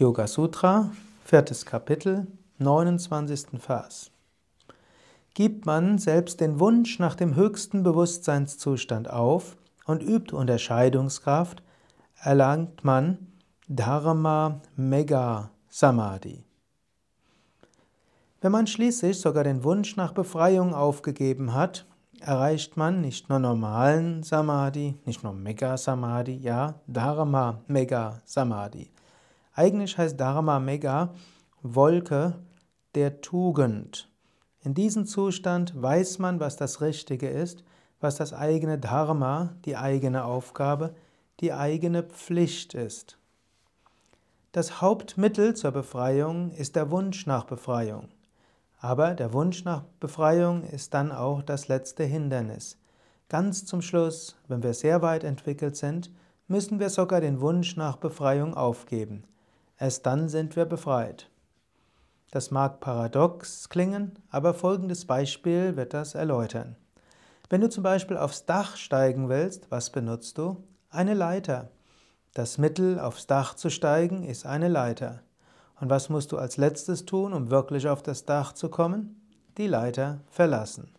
Yoga Sutra, viertes Kapitel, 29. Vers. Gibt man selbst den Wunsch nach dem höchsten Bewusstseinszustand auf und übt Unterscheidungskraft, erlangt man Dharma Mega Samadhi. Wenn man schließlich sogar den Wunsch nach Befreiung aufgegeben hat, erreicht man nicht nur normalen Samadhi, nicht nur Mega Samadhi, ja, Dharma Mega Samadhi. Eigentlich heißt Dharma Mega Wolke der Tugend. In diesem Zustand weiß man, was das Richtige ist, was das eigene Dharma, die eigene Aufgabe, die eigene Pflicht ist. Das Hauptmittel zur Befreiung ist der Wunsch nach Befreiung. Aber der Wunsch nach Befreiung ist dann auch das letzte Hindernis. Ganz zum Schluss, wenn wir sehr weit entwickelt sind, müssen wir sogar den Wunsch nach Befreiung aufgeben. Erst dann sind wir befreit. Das mag paradox klingen, aber folgendes Beispiel wird das erläutern. Wenn du zum Beispiel aufs Dach steigen willst, was benutzt du? Eine Leiter. Das Mittel, aufs Dach zu steigen, ist eine Leiter. Und was musst du als letztes tun, um wirklich auf das Dach zu kommen? Die Leiter verlassen.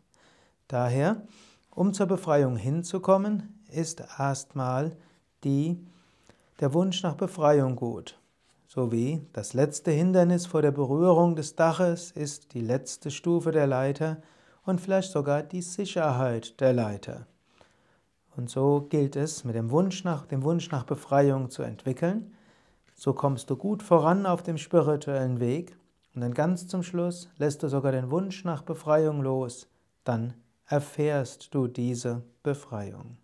Daher, um zur Befreiung hinzukommen, ist erstmal die, der Wunsch nach Befreiung gut sowie das letzte Hindernis vor der Berührung des Daches ist die letzte Stufe der Leiter und vielleicht sogar die Sicherheit der Leiter. Und so gilt es, mit dem Wunsch nach, dem Wunsch nach Befreiung zu entwickeln. So kommst du gut voran auf dem spirituellen Weg und dann ganz zum Schluss lässt du sogar den Wunsch nach Befreiung los. Dann erfährst du diese Befreiung.